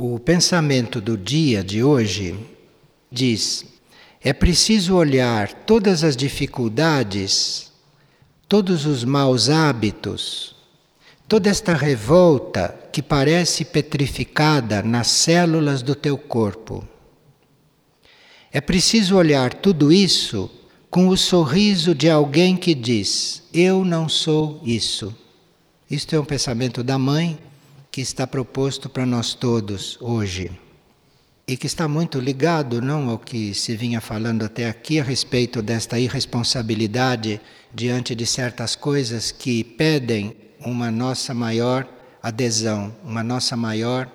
O pensamento do dia de hoje diz: é preciso olhar todas as dificuldades, todos os maus hábitos, toda esta revolta que parece petrificada nas células do teu corpo. É preciso olhar tudo isso com o sorriso de alguém que diz: Eu não sou isso. Isto é um pensamento da mãe que está proposto para nós todos hoje e que está muito ligado não ao que se vinha falando até aqui a respeito desta irresponsabilidade diante de certas coisas que pedem uma nossa maior adesão, uma nossa maior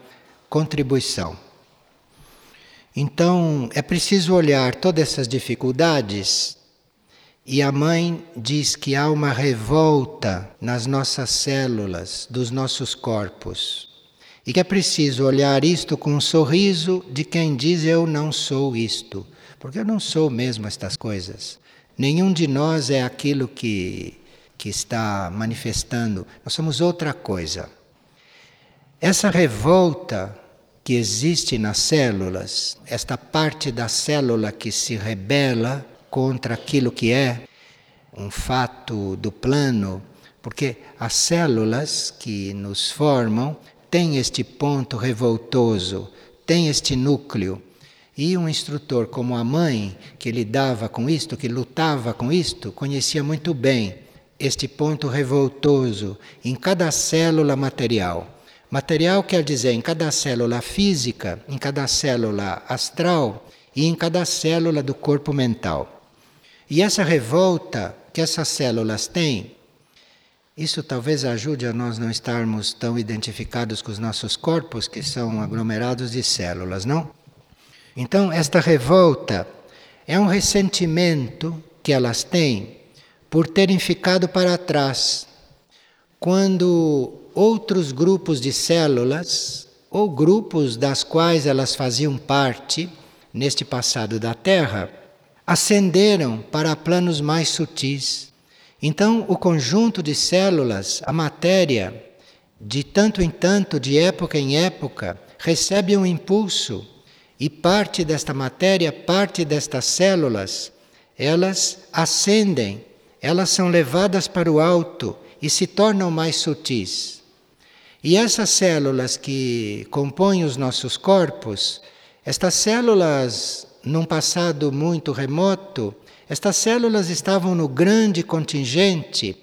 contribuição. Então, é preciso olhar todas essas dificuldades e a mãe diz que há uma revolta nas nossas células, dos nossos corpos. E que é preciso olhar isto com um sorriso de quem diz: Eu não sou isto. Porque eu não sou mesmo estas coisas. Nenhum de nós é aquilo que, que está manifestando. Nós somos outra coisa. Essa revolta que existe nas células, esta parte da célula que se rebela contra aquilo que é um fato do plano, porque as células que nos formam têm este ponto revoltoso, têm este núcleo. E um instrutor como a mãe, que lidava com isto, que lutava com isto, conhecia muito bem este ponto revoltoso em cada célula material. Material quer dizer em cada célula física, em cada célula astral e em cada célula do corpo mental. E essa revolta que essas células têm, isso talvez ajude a nós não estarmos tão identificados com os nossos corpos, que são aglomerados de células, não? Então, esta revolta é um ressentimento que elas têm por terem ficado para trás, quando outros grupos de células, ou grupos das quais elas faziam parte neste passado da Terra, ascenderam para planos mais sutis. Então, o conjunto de células, a matéria, de tanto em tanto, de época em época, recebe um impulso e parte desta matéria, parte destas células, elas ascendem, elas são levadas para o alto e se tornam mais sutis. E essas células que compõem os nossos corpos, estas células num passado muito remoto, estas células estavam no grande contingente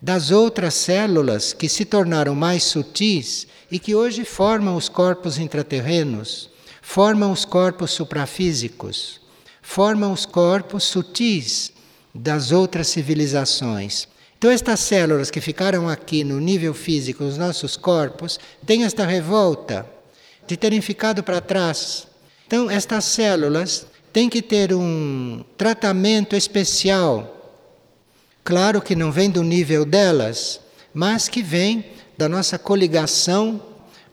das outras células que se tornaram mais sutis e que hoje formam os corpos intraterrenos, formam os corpos suprafísicos, formam os corpos sutis das outras civilizações. Então, estas células que ficaram aqui no nível físico, os nossos corpos, têm esta revolta de terem ficado para trás então, estas células têm que ter um tratamento especial. Claro que não vem do nível delas, mas que vem da nossa coligação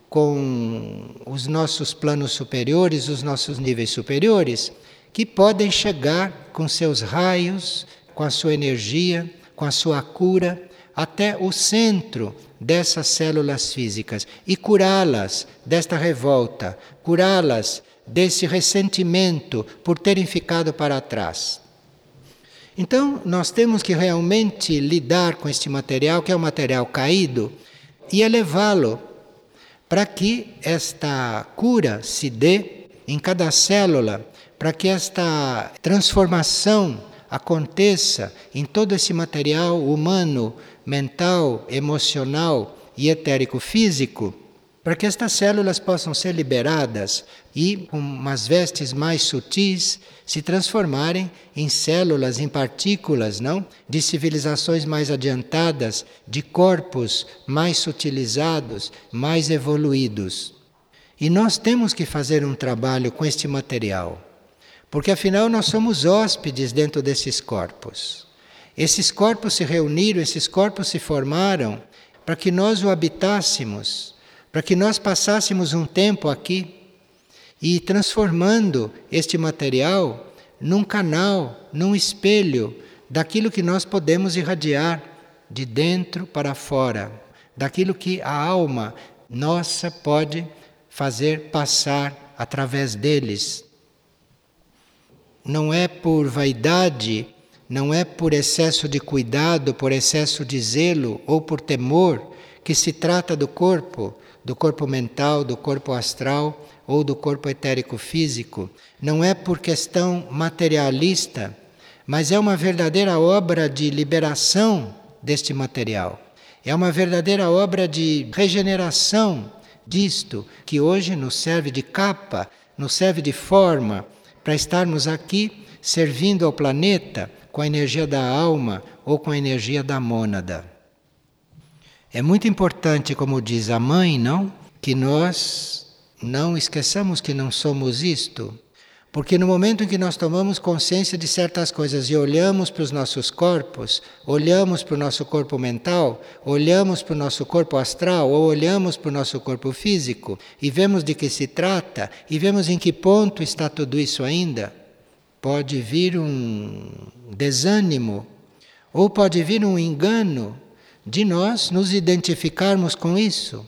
com os nossos planos superiores, os nossos níveis superiores, que podem chegar com seus raios, com a sua energia, com a sua cura, até o centro dessas células físicas e curá-las desta revolta, curá-las desse ressentimento por terem ficado para trás. Então, nós temos que realmente lidar com este material, que é um material caído, e elevá-lo para que esta cura se dê em cada célula, para que esta transformação aconteça em todo esse material humano, mental, emocional e etérico físico para que estas células possam ser liberadas e, com umas vestes mais sutis, se transformarem em células, em partículas, não? De civilizações mais adiantadas, de corpos mais sutilizados, mais evoluídos. E nós temos que fazer um trabalho com este material, porque afinal nós somos hóspedes dentro desses corpos. Esses corpos se reuniram, esses corpos se formaram para que nós o habitássemos para que nós passássemos um tempo aqui e transformando este material num canal, num espelho daquilo que nós podemos irradiar de dentro para fora, daquilo que a alma nossa pode fazer passar através deles. Não é por vaidade, não é por excesso de cuidado, por excesso de zelo ou por temor que se trata do corpo, do corpo mental, do corpo astral ou do corpo etérico físico. Não é por questão materialista, mas é uma verdadeira obra de liberação deste material. É uma verdadeira obra de regeneração disto, que hoje nos serve de capa, nos serve de forma para estarmos aqui servindo ao planeta com a energia da alma ou com a energia da mônada. É muito importante, como diz a mãe, não? Que nós não esqueçamos que não somos isto. Porque no momento em que nós tomamos consciência de certas coisas e olhamos para os nossos corpos, olhamos para o nosso corpo mental, olhamos para o nosso corpo astral ou olhamos para o nosso corpo físico e vemos de que se trata e vemos em que ponto está tudo isso ainda, pode vir um desânimo ou pode vir um engano de nós nos identificarmos com isso,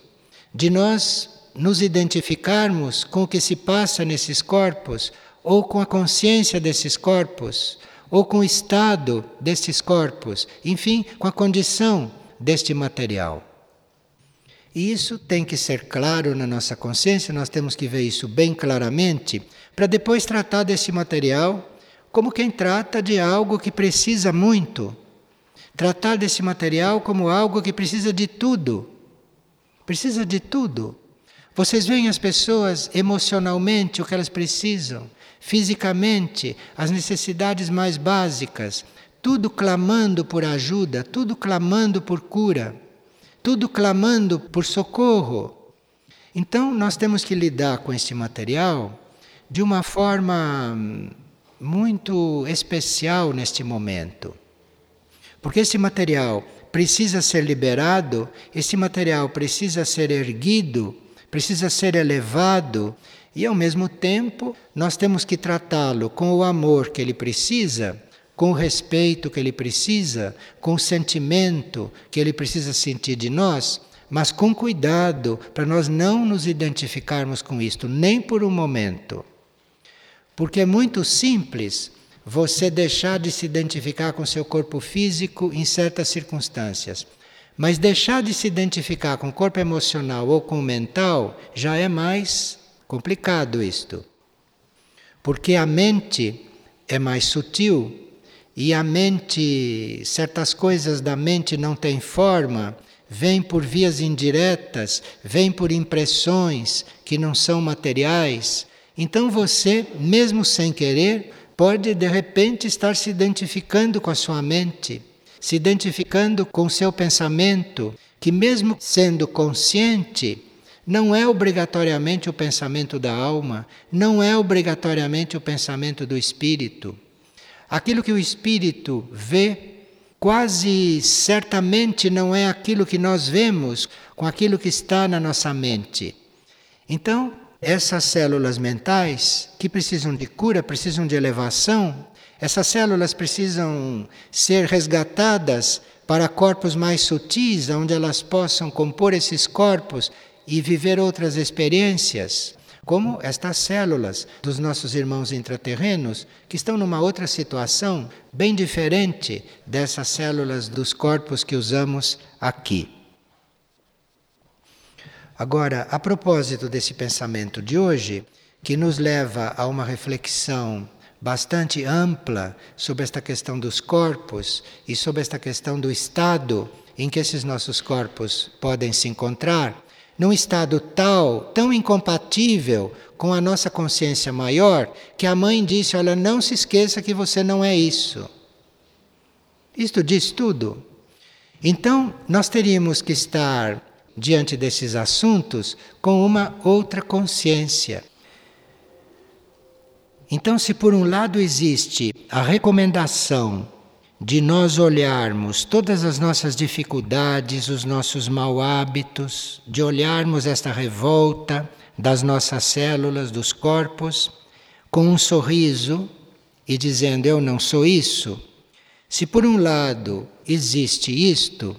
de nós nos identificarmos com o que se passa nesses corpos ou com a consciência desses corpos, ou com o estado destes corpos, enfim, com a condição deste material. E isso tem que ser claro na nossa consciência, nós temos que ver isso bem claramente, para depois tratar desse material como quem trata de algo que precisa muito. Tratar desse material como algo que precisa de tudo. Precisa de tudo. Vocês veem as pessoas emocionalmente o que elas precisam fisicamente, as necessidades mais básicas, tudo clamando por ajuda, tudo clamando por cura, tudo clamando por socorro. Então, nós temos que lidar com este material de uma forma muito especial neste momento. Porque esse material precisa ser liberado, esse material precisa ser erguido, precisa ser elevado e ao mesmo tempo, nós temos que tratá-lo com o amor que ele precisa, com o respeito que ele precisa, com o sentimento que ele precisa sentir de nós, mas com cuidado para nós não nos identificarmos com isto, nem por um momento. Porque é muito simples você deixar de se identificar com seu corpo físico em certas circunstâncias. Mas deixar de se identificar com o corpo emocional ou com o mental já é mais Complicado isto. Porque a mente é mais sutil e a mente, certas coisas da mente não têm forma, vêm por vias indiretas, vêm por impressões que não são materiais. Então você, mesmo sem querer, pode de repente estar se identificando com a sua mente, se identificando com o seu pensamento, que mesmo sendo consciente, não é obrigatoriamente o pensamento da alma, não é obrigatoriamente o pensamento do espírito. Aquilo que o espírito vê, quase certamente não é aquilo que nós vemos com aquilo que está na nossa mente. Então, essas células mentais que precisam de cura, precisam de elevação, essas células precisam ser resgatadas para corpos mais sutis, onde elas possam compor esses corpos e viver outras experiências, como estas células dos nossos irmãos intraterrenos, que estão numa outra situação bem diferente dessas células dos corpos que usamos aqui. Agora, a propósito desse pensamento de hoje, que nos leva a uma reflexão bastante ampla sobre esta questão dos corpos e sobre esta questão do estado em que esses nossos corpos podem se encontrar, num estado tal, tão incompatível com a nossa consciência maior, que a mãe disse: Olha, não se esqueça que você não é isso. Isto diz tudo. Então, nós teríamos que estar diante desses assuntos com uma outra consciência. Então, se por um lado existe a recomendação de nós olharmos todas as nossas dificuldades, os nossos mau hábitos, de olharmos esta revolta das nossas células, dos corpos, com um sorriso e dizendo: Eu não sou isso. Se por um lado existe isto,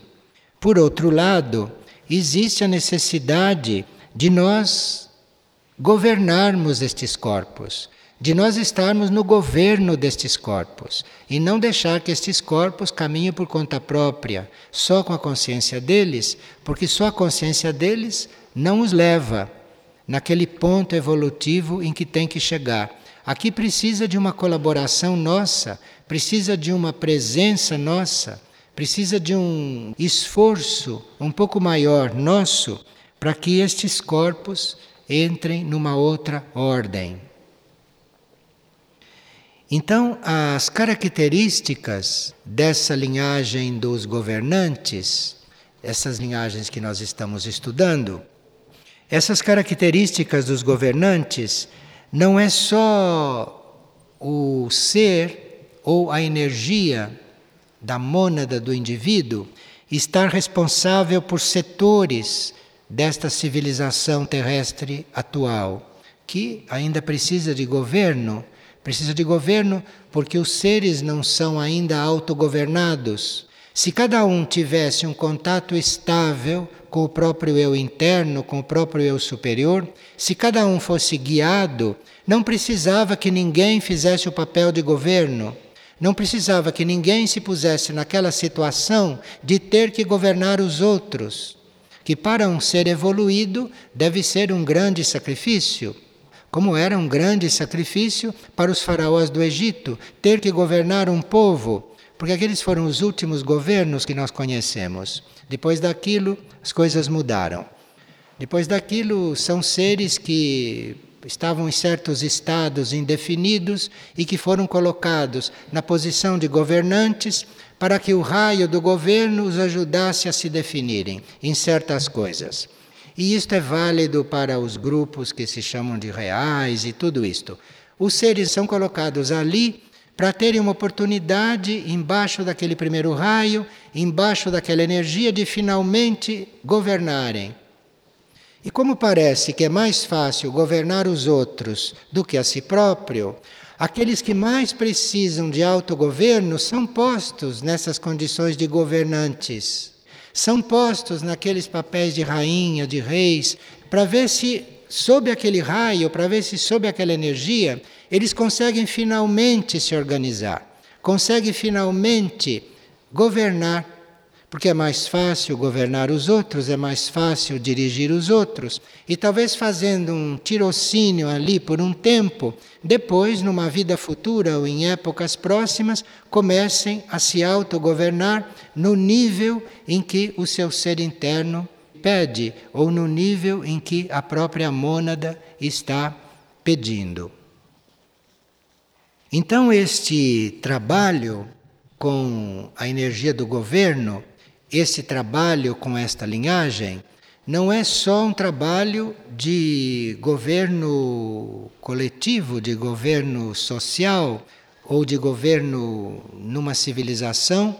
por outro lado, existe a necessidade de nós governarmos estes corpos, de nós estarmos no governo destes corpos e não deixar que estes corpos caminhem por conta própria, só com a consciência deles, porque só a consciência deles não os leva naquele ponto evolutivo em que tem que chegar. Aqui precisa de uma colaboração nossa, precisa de uma presença nossa, precisa de um esforço um pouco maior nosso para que estes corpos entrem numa outra ordem. Então, as características dessa linhagem dos governantes, essas linhagens que nós estamos estudando, essas características dos governantes não é só o ser ou a energia da mônada do indivíduo estar responsável por setores desta civilização terrestre atual, que ainda precisa de governo Precisa de governo porque os seres não são ainda autogovernados. Se cada um tivesse um contato estável com o próprio eu interno, com o próprio eu superior, se cada um fosse guiado, não precisava que ninguém fizesse o papel de governo. Não precisava que ninguém se pusesse naquela situação de ter que governar os outros, que para um ser evoluído deve ser um grande sacrifício como era um grande sacrifício para os faraós do Egito ter que governar um povo, porque aqueles foram os últimos governos que nós conhecemos. Depois daquilo, as coisas mudaram. Depois daquilo, são seres que estavam em certos estados indefinidos e que foram colocados na posição de governantes para que o raio do governo os ajudasse a se definirem em certas coisas. E isto é válido para os grupos que se chamam de reais e tudo isto. Os seres são colocados ali para terem uma oportunidade, embaixo daquele primeiro raio, embaixo daquela energia, de finalmente governarem. E como parece que é mais fácil governar os outros do que a si próprio, aqueles que mais precisam de autogoverno são postos nessas condições de governantes. São postos naqueles papéis de rainha, de reis, para ver se, sob aquele raio, para ver se, sob aquela energia, eles conseguem finalmente se organizar, conseguem finalmente governar porque é mais fácil governar os outros, é mais fácil dirigir os outros. E talvez fazendo um tirocínio ali por um tempo, depois, numa vida futura ou em épocas próximas, comecem a se autogovernar no nível em que o seu ser interno pede, ou no nível em que a própria mônada está pedindo. Então, este trabalho com a energia do governo esse trabalho com esta linhagem não é só um trabalho de governo coletivo, de governo social ou de governo numa civilização,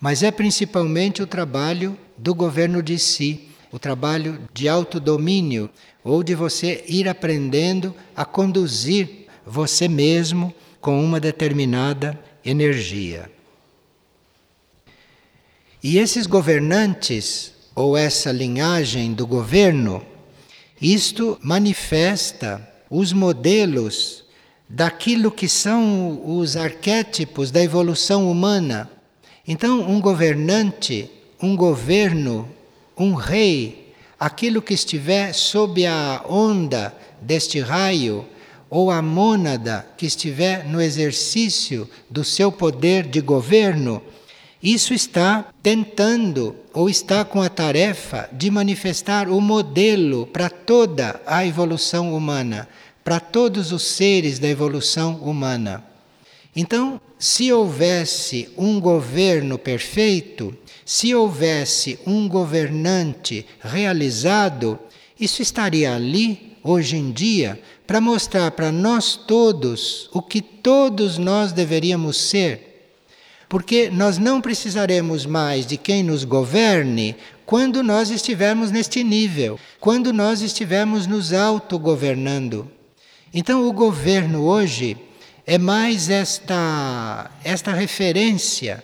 mas é principalmente o trabalho do governo de si, o trabalho de autodomínio ou de você ir aprendendo a conduzir você mesmo com uma determinada energia. E esses governantes, ou essa linhagem do governo, isto manifesta os modelos daquilo que são os arquétipos da evolução humana. Então, um governante, um governo, um rei, aquilo que estiver sob a onda deste raio, ou a mônada que estiver no exercício do seu poder de governo, isso está tentando ou está com a tarefa de manifestar o modelo para toda a evolução humana, para todos os seres da evolução humana. Então, se houvesse um governo perfeito, se houvesse um governante realizado, isso estaria ali, hoje em dia, para mostrar para nós todos o que todos nós deveríamos ser porque nós não precisaremos mais de quem nos governe quando nós estivermos neste nível, quando nós estivermos nos autogovernando. Então, o governo hoje é mais esta, esta referência,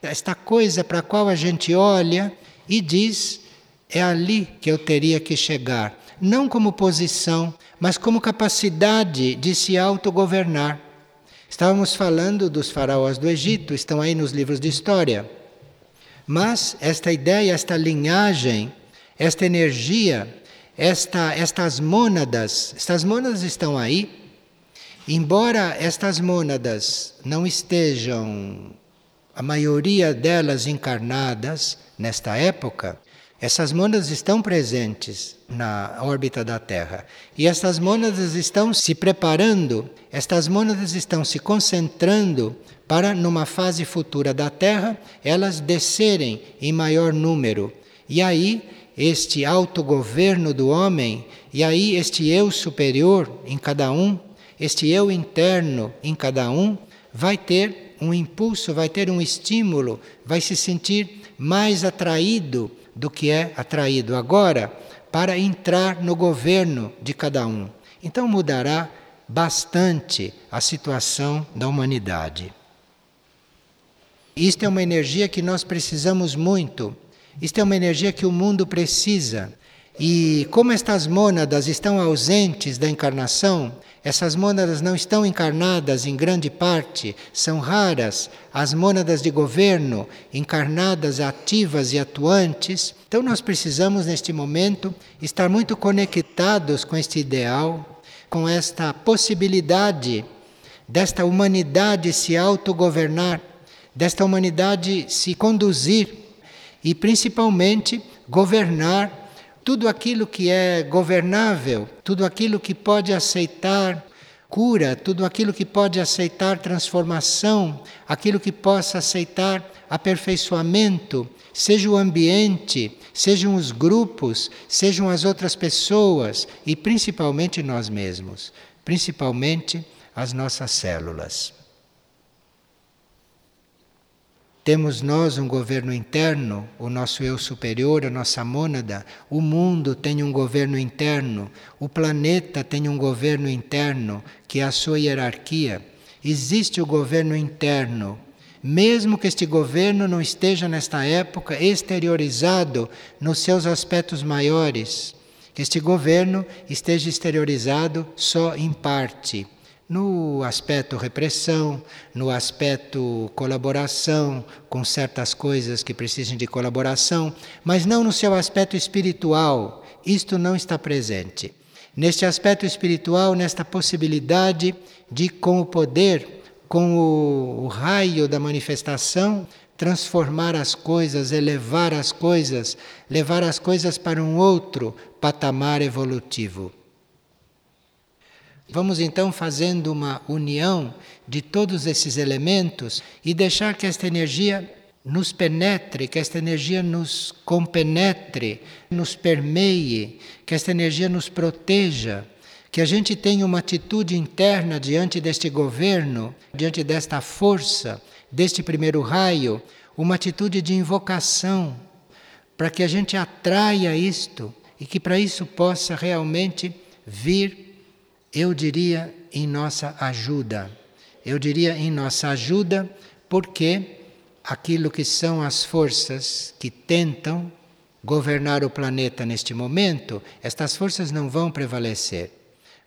esta coisa para a qual a gente olha e diz: é ali que eu teria que chegar. não como posição, mas como capacidade de se autogovernar. Estávamos falando dos faraós do Egito, estão aí nos livros de história. Mas esta ideia, esta linhagem, esta energia, esta, estas mônadas, estas mônadas estão aí. Embora estas mônadas não estejam, a maioria delas encarnadas nesta época, essas mônadas estão presentes na órbita da Terra. E essas mônadas estão se preparando, estas mônadas estão se concentrando para, numa fase futura da Terra, elas descerem em maior número. E aí, este autogoverno do homem, e aí este eu superior em cada um, este eu interno em cada um, vai ter um impulso, vai ter um estímulo, vai se sentir mais atraído do que é atraído agora para entrar no governo de cada um. Então mudará bastante a situação da humanidade. Isto é uma energia que nós precisamos muito. Isto é uma energia que o mundo precisa. E como estas mônadas estão ausentes da encarnação, essas mônadas não estão encarnadas em grande parte, são raras as mônadas de governo encarnadas, ativas e atuantes. Então nós precisamos neste momento estar muito conectados com este ideal, com esta possibilidade desta humanidade se autogovernar, desta humanidade se conduzir e principalmente governar tudo aquilo que é governável, tudo aquilo que pode aceitar cura, tudo aquilo que pode aceitar transformação, aquilo que possa aceitar aperfeiçoamento, seja o ambiente, sejam os grupos, sejam as outras pessoas e principalmente nós mesmos, principalmente as nossas células. Temos nós um governo interno, o nosso eu superior, a nossa mônada. O mundo tem um governo interno. O planeta tem um governo interno, que é a sua hierarquia. Existe o governo interno. Mesmo que este governo não esteja, nesta época, exteriorizado nos seus aspectos maiores, que este governo esteja exteriorizado só em parte no aspecto repressão, no aspecto colaboração com certas coisas que precisam de colaboração, mas não no seu aspecto espiritual. Isto não está presente. Neste aspecto espiritual, nesta possibilidade de, com o poder, com o, o raio da manifestação, transformar as coisas, elevar as coisas, levar as coisas para um outro patamar evolutivo. Vamos então fazendo uma união de todos esses elementos e deixar que esta energia nos penetre, que esta energia nos compenetre, nos permeie, que esta energia nos proteja, que a gente tenha uma atitude interna diante deste governo, diante desta força, deste primeiro raio, uma atitude de invocação, para que a gente atraia isto e que para isso possa realmente vir eu diria em nossa ajuda. Eu diria em nossa ajuda porque aquilo que são as forças que tentam governar o planeta neste momento, estas forças não vão prevalecer.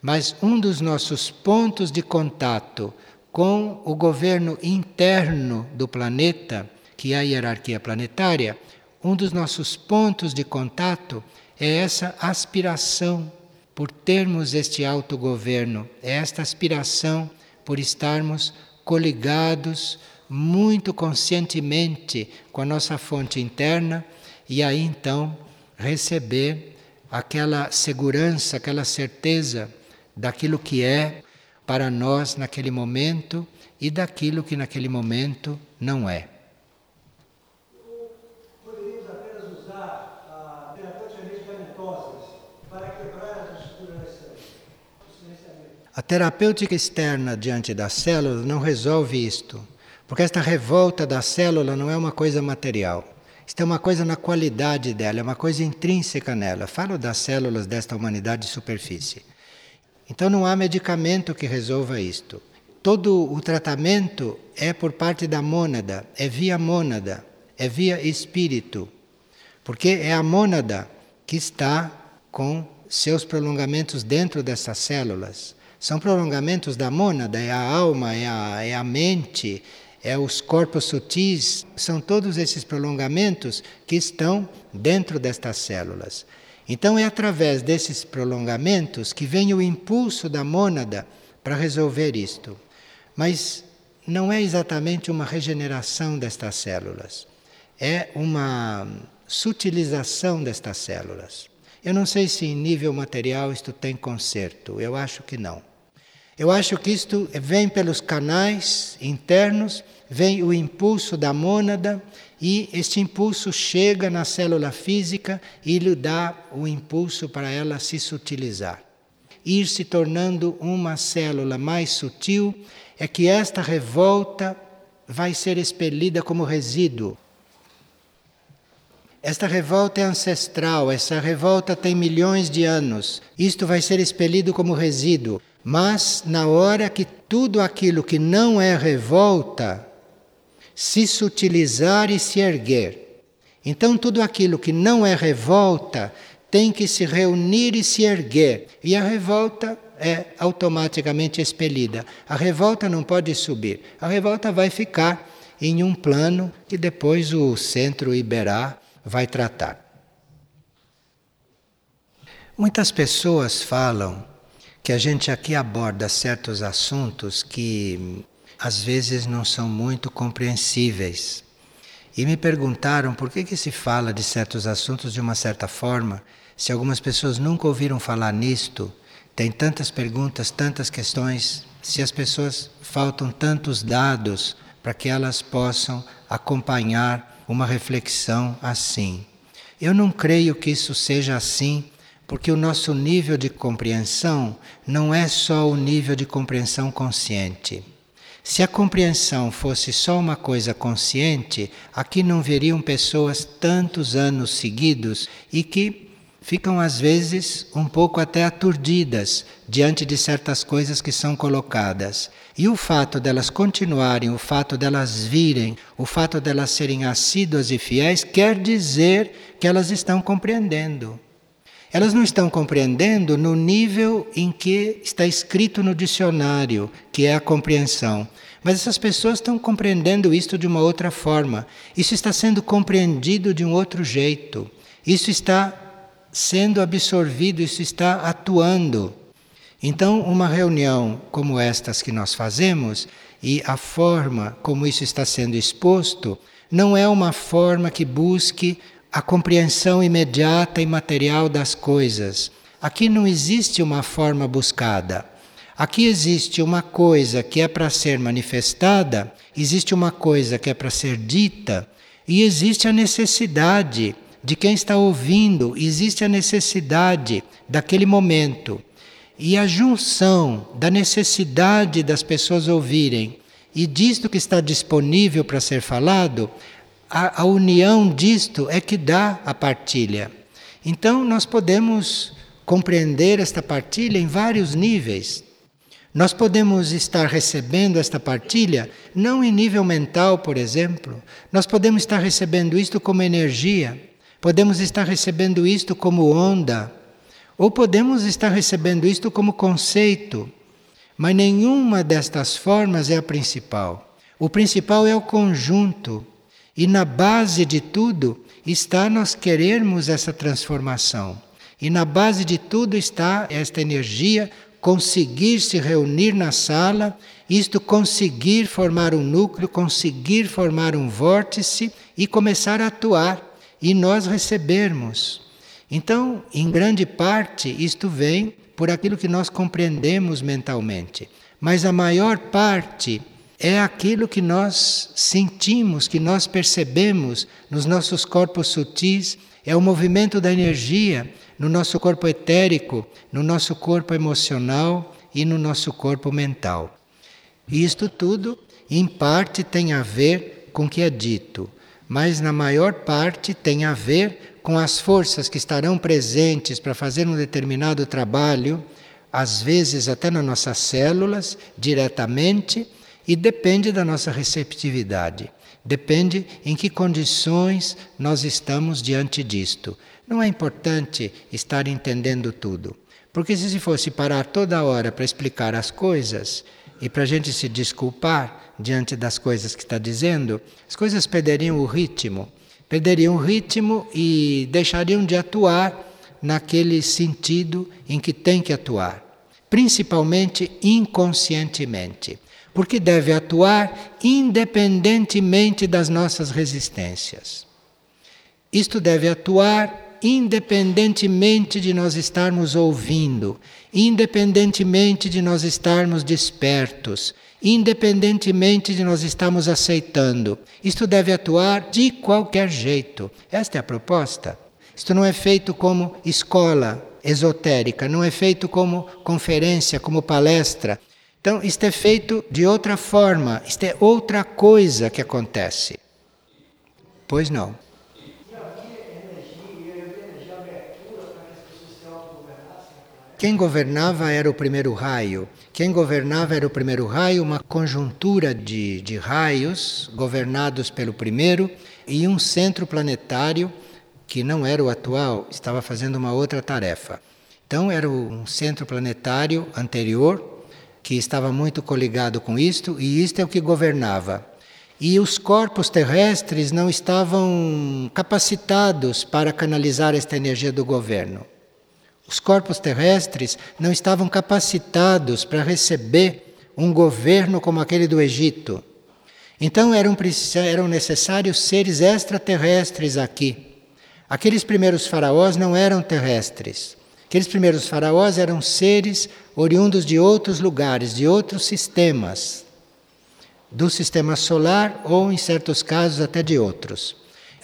Mas um dos nossos pontos de contato com o governo interno do planeta, que é a hierarquia planetária, um dos nossos pontos de contato é essa aspiração por termos este autogoverno, esta aspiração por estarmos coligados muito conscientemente com a nossa fonte interna e aí então receber aquela segurança, aquela certeza daquilo que é para nós naquele momento e daquilo que naquele momento não é. A terapêutica externa diante da célula não resolve isto, porque esta revolta da célula não é uma coisa material. Isto é uma coisa na qualidade dela, é uma coisa intrínseca nela. Falo das células desta humanidade de superfície. Então não há medicamento que resolva isto. Todo o tratamento é por parte da mônada, é via mônada, é via espírito. Porque é a mônada que está com seus prolongamentos dentro dessas células. São prolongamentos da mônada, é a alma, é a, é a mente, é os corpos sutis, são todos esses prolongamentos que estão dentro destas células. Então é através desses prolongamentos que vem o impulso da mônada para resolver isto. Mas não é exatamente uma regeneração destas células, é uma sutilização destas células. Eu não sei se em nível material isto tem conserto, eu acho que não. Eu acho que isto vem pelos canais internos, vem o impulso da mônada e este impulso chega na célula física e lhe dá o impulso para ela se sutilizar. Ir se tornando uma célula mais sutil é que esta revolta vai ser expelida como resíduo. Esta revolta é ancestral, essa revolta tem milhões de anos. Isto vai ser expelido como resíduo. Mas na hora que tudo aquilo que não é revolta se sutilizar e se erguer. Então tudo aquilo que não é revolta tem que se reunir e se erguer. E a revolta é automaticamente expelida. A revolta não pode subir. A revolta vai ficar em um plano que depois o centro Iberá vai tratar. Muitas pessoas falam que a gente aqui aborda certos assuntos que às vezes não são muito compreensíveis. E me perguntaram por que, que se fala de certos assuntos de uma certa forma, se algumas pessoas nunca ouviram falar nisto, tem tantas perguntas, tantas questões, se as pessoas faltam tantos dados para que elas possam acompanhar uma reflexão assim. Eu não creio que isso seja assim porque o nosso nível de compreensão não é só o nível de compreensão consciente. Se a compreensão fosse só uma coisa consciente, aqui não veriam pessoas tantos anos seguidos e que ficam às vezes um pouco até aturdidas diante de certas coisas que são colocadas. E o fato delas continuarem, o fato delas virem, o fato delas serem assíduas e fiéis, quer dizer que elas estão compreendendo. Elas não estão compreendendo no nível em que está escrito no dicionário, que é a compreensão. Mas essas pessoas estão compreendendo isto de uma outra forma. Isso está sendo compreendido de um outro jeito. Isso está sendo absorvido, isso está atuando. Então, uma reunião como estas que nós fazemos e a forma como isso está sendo exposto, não é uma forma que busque a compreensão imediata e material das coisas. Aqui não existe uma forma buscada. Aqui existe uma coisa que é para ser manifestada, existe uma coisa que é para ser dita, e existe a necessidade de quem está ouvindo, existe a necessidade daquele momento. E a junção da necessidade das pessoas ouvirem e disto que está disponível para ser falado a, a união disto é que dá a partilha. Então, nós podemos compreender esta partilha em vários níveis. Nós podemos estar recebendo esta partilha não em nível mental, por exemplo. Nós podemos estar recebendo isto como energia. Podemos estar recebendo isto como onda. Ou podemos estar recebendo isto como conceito. Mas nenhuma destas formas é a principal. O principal é o conjunto e na base de tudo está nós querermos essa transformação. E na base de tudo está esta energia conseguir se reunir na sala, isto conseguir formar um núcleo, conseguir formar um vórtice e começar a atuar e nós recebermos. Então, em grande parte, isto vem por aquilo que nós compreendemos mentalmente, mas a maior parte é aquilo que nós sentimos, que nós percebemos nos nossos corpos sutis, é o movimento da energia no nosso corpo etérico, no nosso corpo emocional e no nosso corpo mental. E isto tudo, em parte, tem a ver com o que é dito, mas na maior parte tem a ver com as forças que estarão presentes para fazer um determinado trabalho, às vezes até nas nossas células, diretamente e depende da nossa receptividade. Depende em que condições nós estamos diante disto. Não é importante estar entendendo tudo. Porque se fosse parar toda hora para explicar as coisas e para a gente se desculpar diante das coisas que está dizendo, as coisas perderiam o ritmo. Perderiam o ritmo e deixariam de atuar naquele sentido em que tem que atuar, principalmente inconscientemente porque deve atuar independentemente das nossas resistências. Isto deve atuar independentemente de nós estarmos ouvindo, independentemente de nós estarmos despertos, independentemente de nós estarmos aceitando. Isto deve atuar de qualquer jeito. Esta é a proposta. Isto não é feito como escola esotérica, não é feito como conferência, como palestra. Então, isto é feito de outra forma, isto é outra coisa que acontece. Pois não. Quem governava era o primeiro raio. Quem governava era o primeiro raio, uma conjuntura de, de raios governados pelo primeiro e um centro planetário que não era o atual, estava fazendo uma outra tarefa. Então, era um centro planetário anterior, que estava muito coligado com isto, e isto é o que governava. E os corpos terrestres não estavam capacitados para canalizar esta energia do governo. Os corpos terrestres não estavam capacitados para receber um governo como aquele do Egito. Então eram, eram necessários seres extraterrestres aqui. Aqueles primeiros faraós não eram terrestres. Aqueles primeiros faraós eram seres oriundos de outros lugares, de outros sistemas, do sistema solar ou, em certos casos, até de outros.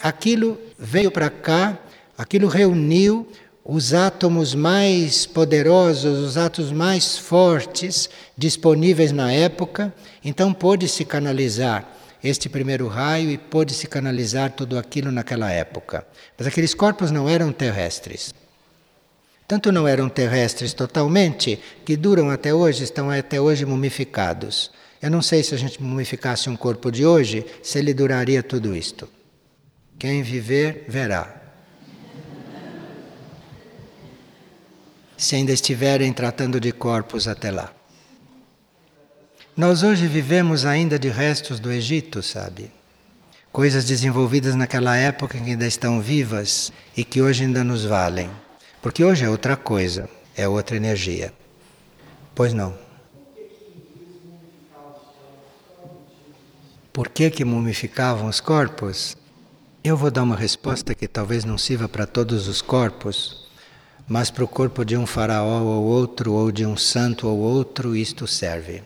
Aquilo veio para cá, aquilo reuniu os átomos mais poderosos, os átomos mais fortes disponíveis na época, então pôde-se canalizar este primeiro raio e pôde-se canalizar tudo aquilo naquela época. Mas aqueles corpos não eram terrestres. Tanto não eram terrestres totalmente, que duram até hoje, estão até hoje mumificados. Eu não sei se a gente mumificasse um corpo de hoje, se ele duraria tudo isto. Quem viver, verá. Se ainda estiverem tratando de corpos até lá. Nós hoje vivemos ainda de restos do Egito, sabe? Coisas desenvolvidas naquela época que ainda estão vivas e que hoje ainda nos valem. Porque hoje é outra coisa, é outra energia. Pois não. Por que, que mumificavam os corpos? Eu vou dar uma resposta que talvez não sirva para todos os corpos, mas para o corpo de um faraó ou outro, ou de um santo ou outro, isto serve.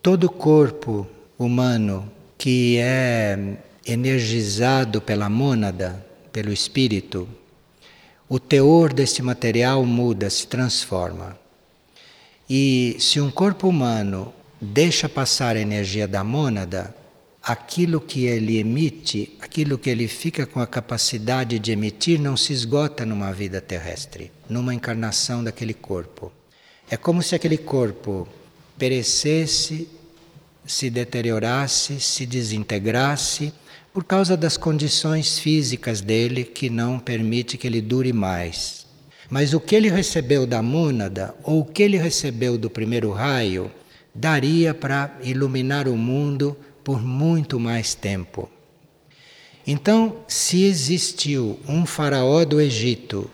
Todo corpo humano que é energizado pela mônada, pelo espírito, o teor deste material muda, se transforma. E se um corpo humano deixa passar a energia da mônada, aquilo que ele emite, aquilo que ele fica com a capacidade de emitir, não se esgota numa vida terrestre, numa encarnação daquele corpo. É como se aquele corpo perecesse, se deteriorasse, se desintegrasse por causa das condições físicas dele que não permite que ele dure mais. Mas o que ele recebeu da mônada ou o que ele recebeu do primeiro raio daria para iluminar o mundo por muito mais tempo. Então, se existiu um faraó do Egito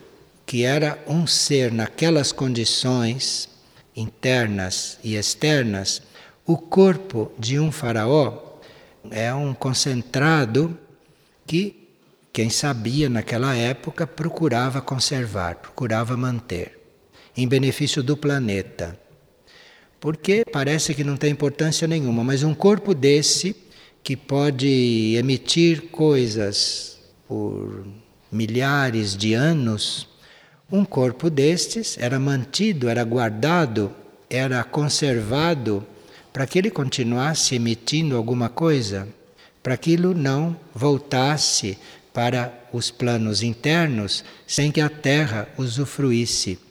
que era um ser naquelas condições internas e externas, o corpo de um faraó é um concentrado que quem sabia naquela época procurava conservar, procurava manter, em benefício do planeta. Porque parece que não tem importância nenhuma, mas um corpo desse que pode emitir coisas por milhares de anos, um corpo destes era mantido, era guardado, era conservado para que ele continuasse emitindo alguma coisa, para que aquilo não voltasse para os planos internos sem que a Terra usufruísse.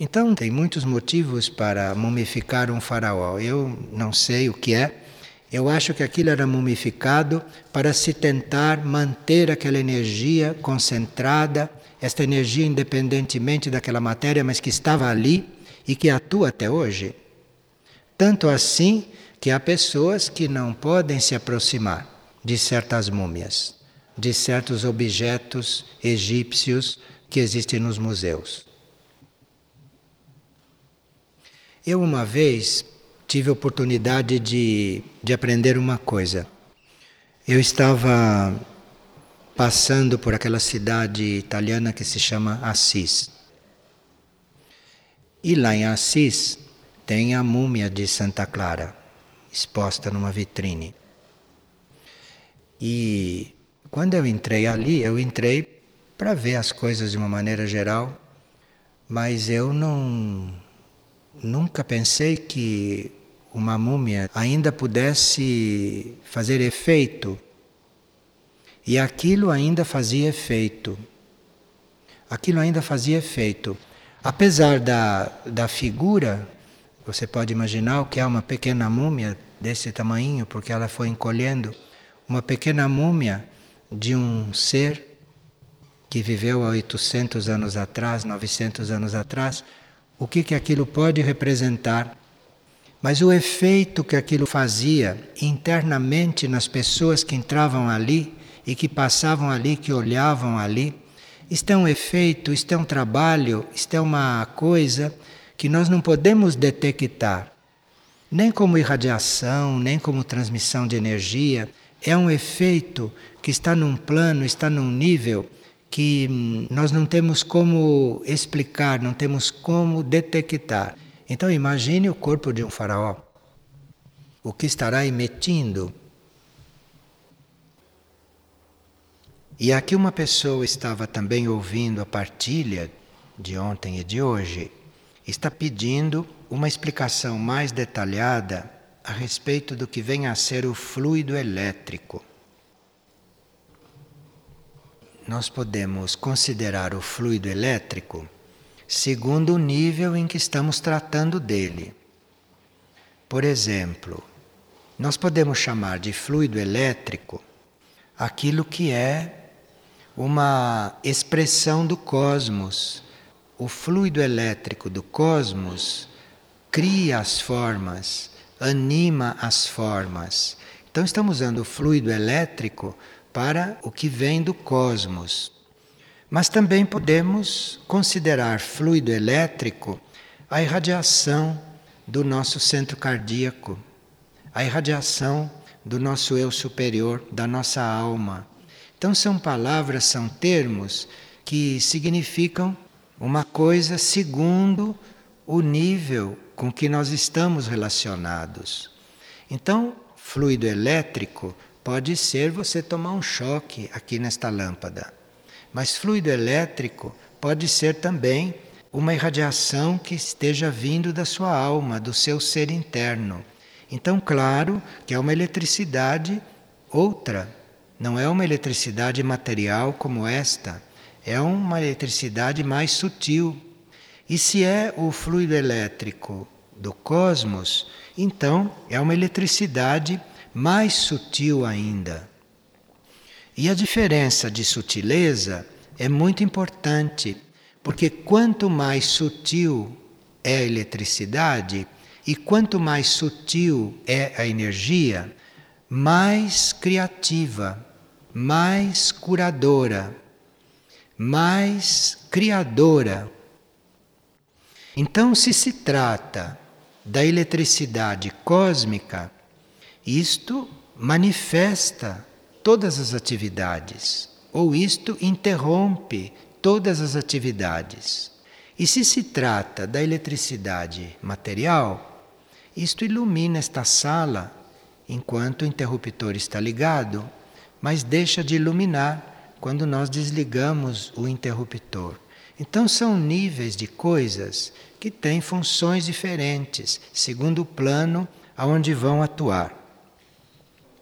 Então, tem muitos motivos para mumificar um faraó. Eu não sei o que é, Eu acho que aquilo era mumificado para se tentar manter aquela energia concentrada, esta energia independentemente daquela matéria, mas que estava ali e que atua até hoje. Tanto assim que há pessoas que não podem se aproximar de certas múmias, de certos objetos egípcios que existem nos museus. Eu, uma vez, tive a oportunidade de, de aprender uma coisa. Eu estava passando por aquela cidade italiana que se chama Assis. E lá em Assis tem a múmia de Santa Clara, exposta numa vitrine. E quando eu entrei ali, eu entrei para ver as coisas de uma maneira geral, mas eu não nunca pensei que uma múmia ainda pudesse fazer efeito. E aquilo ainda fazia efeito. Aquilo ainda fazia efeito. Apesar da, da figura você pode imaginar o que é uma pequena múmia desse tamanho, porque ela foi encolhendo uma pequena múmia de um ser que viveu há 800 anos atrás, 900 anos atrás, o que, que aquilo pode representar. Mas o efeito que aquilo fazia internamente nas pessoas que entravam ali e que passavam ali, que olhavam ali, isto é um efeito, isto é um trabalho, isto é uma coisa que nós não podemos detectar, nem como irradiação, nem como transmissão de energia. É um efeito que está num plano, está num nível que hum, nós não temos como explicar, não temos como detectar. Então imagine o corpo de um faraó. O que estará emitindo? E aqui uma pessoa estava também ouvindo a partilha de ontem e de hoje está pedindo uma explicação mais detalhada a respeito do que vem a ser o fluido elétrico. Nós podemos considerar o fluido elétrico segundo o nível em que estamos tratando dele. Por exemplo, nós podemos chamar de fluido elétrico aquilo que é uma expressão do cosmos o fluido elétrico do cosmos cria as formas, anima as formas. Então estamos usando o fluido elétrico para o que vem do cosmos. Mas também podemos considerar fluido elétrico a irradiação do nosso centro cardíaco, a irradiação do nosso eu superior, da nossa alma. Então são palavras, são termos que significam uma coisa segundo o nível com que nós estamos relacionados. Então, fluido elétrico pode ser você tomar um choque aqui nesta lâmpada. Mas fluido elétrico pode ser também uma irradiação que esteja vindo da sua alma, do seu ser interno. Então, claro que é uma eletricidade outra, não é uma eletricidade material como esta é uma eletricidade mais sutil. E se é o fluido elétrico do cosmos, então é uma eletricidade mais sutil ainda. E a diferença de sutileza é muito importante, porque quanto mais sutil é a eletricidade e quanto mais sutil é a energia, mais criativa, mais curadora mais criadora. Então, se se trata da eletricidade cósmica, isto manifesta todas as atividades, ou isto interrompe todas as atividades. E se se trata da eletricidade material, isto ilumina esta sala enquanto o interruptor está ligado, mas deixa de iluminar quando nós desligamos o interruptor. Então, são níveis de coisas que têm funções diferentes, segundo o plano aonde vão atuar.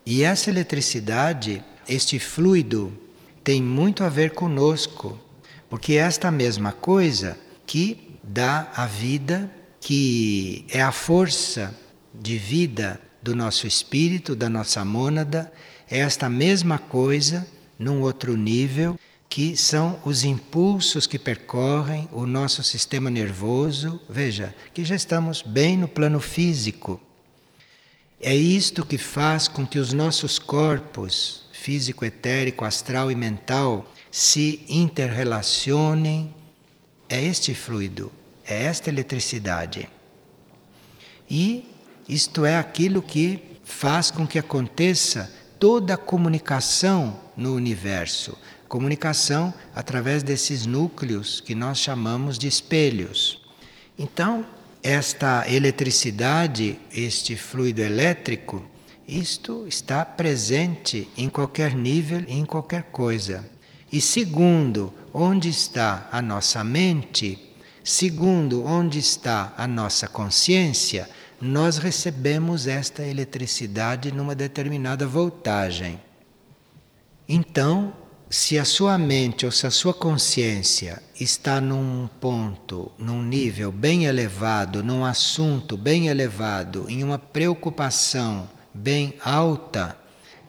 E essa eletricidade, este fluido, tem muito a ver conosco, porque é esta mesma coisa que dá a vida, que é a força de vida do nosso espírito, da nossa mônada, é esta mesma coisa num outro nível, que são os impulsos que percorrem o nosso sistema nervoso. Veja, que já estamos bem no plano físico. É isto que faz com que os nossos corpos, físico, etérico, astral e mental, se interrelacionem. É este fluido, é esta eletricidade. E isto é aquilo que faz com que aconteça toda a comunicação no universo. Comunicação através desses núcleos que nós chamamos de espelhos. Então, esta eletricidade, este fluido elétrico, isto está presente em qualquer nível em qualquer coisa. E segundo, onde está a nossa mente, segundo onde está a nossa consciência, nós recebemos esta eletricidade numa determinada voltagem. Então, se a sua mente ou se a sua consciência está num ponto, num nível bem elevado, num assunto bem elevado, em uma preocupação bem alta,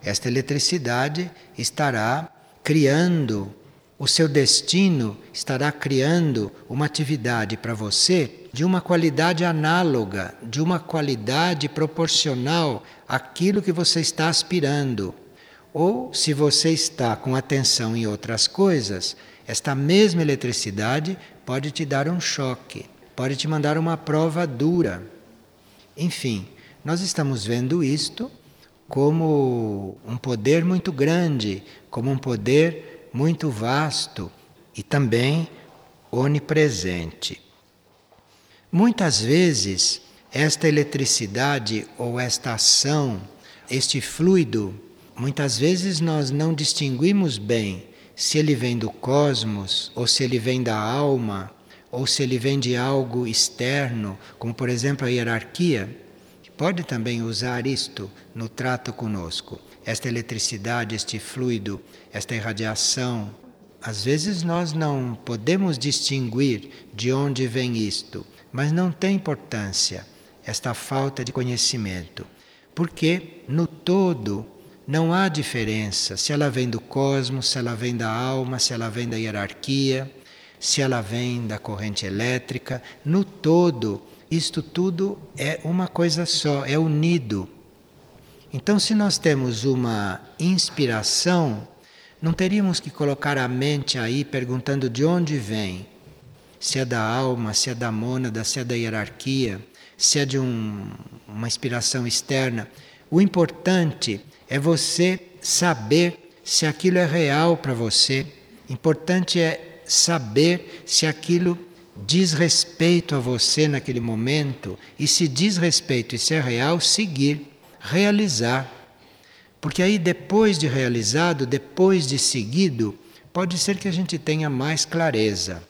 esta eletricidade estará criando o seu destino, estará criando uma atividade para você de uma qualidade análoga, de uma qualidade proporcional àquilo que você está aspirando. Ou, se você está com atenção em outras coisas, esta mesma eletricidade pode te dar um choque, pode te mandar uma prova dura. Enfim, nós estamos vendo isto como um poder muito grande, como um poder muito vasto e também onipresente. Muitas vezes, esta eletricidade ou esta ação, este fluido, muitas vezes nós não distinguimos bem se ele vem do cosmos, ou se ele vem da alma, ou se ele vem de algo externo, como por exemplo a hierarquia, que pode também usar isto no trato conosco. Esta eletricidade, este fluido, esta irradiação. Às vezes nós não podemos distinguir de onde vem isto mas não tem importância esta falta de conhecimento, porque no todo não há diferença se ela vem do cosmos, se ela vem da alma, se ela vem da hierarquia, se ela vem da corrente elétrica. No todo, isto tudo é uma coisa só, é unido. Então, se nós temos uma inspiração, não teríamos que colocar a mente aí perguntando de onde vem se é da alma, se é da mônada, se é da hierarquia, se é de um, uma inspiração externa. O importante é você saber se aquilo é real para você. Importante é saber se aquilo diz respeito a você naquele momento e se diz respeito e se é real, seguir, realizar. Porque aí depois de realizado, depois de seguido, pode ser que a gente tenha mais clareza.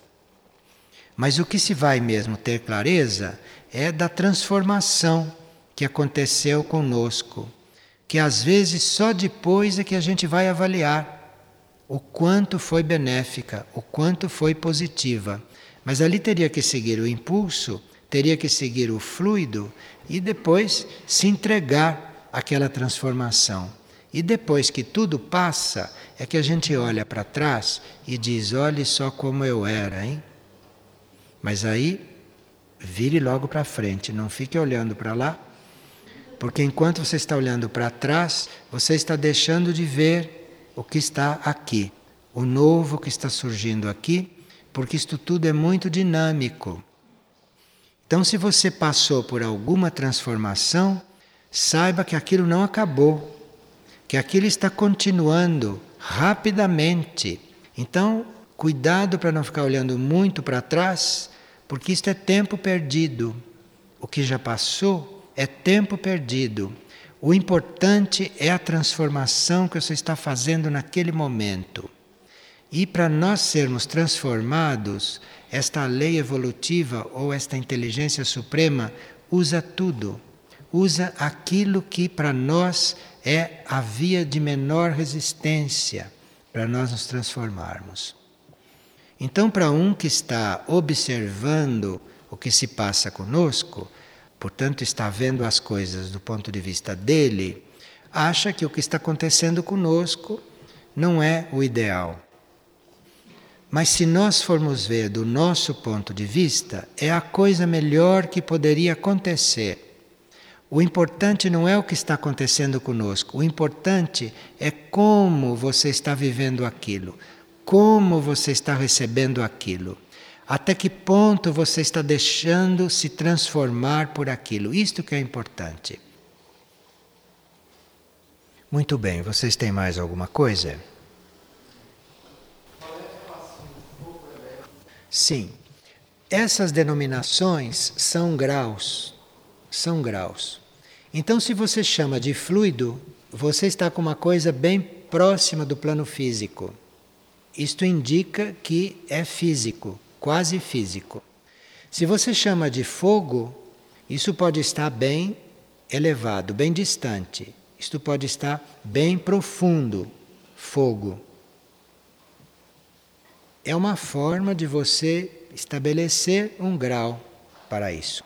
Mas o que se vai mesmo ter clareza é da transformação que aconteceu conosco, que às vezes só depois é que a gente vai avaliar o quanto foi benéfica, o quanto foi positiva. Mas ali teria que seguir o impulso, teria que seguir o fluido e depois se entregar àquela transformação. E depois que tudo passa, é que a gente olha para trás e diz: olhe só como eu era, hein? Mas aí, vire logo para frente, não fique olhando para lá, porque enquanto você está olhando para trás, você está deixando de ver o que está aqui, o novo que está surgindo aqui, porque isto tudo é muito dinâmico. Então, se você passou por alguma transformação, saiba que aquilo não acabou, que aquilo está continuando rapidamente. Então, Cuidado para não ficar olhando muito para trás, porque isto é tempo perdido. O que já passou é tempo perdido. O importante é a transformação que você está fazendo naquele momento. E para nós sermos transformados, esta lei evolutiva ou esta inteligência suprema usa tudo. Usa aquilo que para nós é a via de menor resistência para nós nos transformarmos. Então, para um que está observando o que se passa conosco, portanto está vendo as coisas do ponto de vista dele, acha que o que está acontecendo conosco não é o ideal. Mas se nós formos ver do nosso ponto de vista, é a coisa melhor que poderia acontecer. O importante não é o que está acontecendo conosco, o importante é como você está vivendo aquilo, como você está recebendo aquilo, até que ponto você está deixando se transformar por aquilo. Isto que é importante. Muito bem, vocês têm mais alguma coisa? Sim. Essas denominações são graus. São graus. Então, se você chama de fluido, você está com uma coisa bem próxima do plano físico. Isto indica que é físico, quase físico. Se você chama de fogo, isso pode estar bem elevado, bem distante. Isto pode estar bem profundo, fogo. É uma forma de você estabelecer um grau para isso.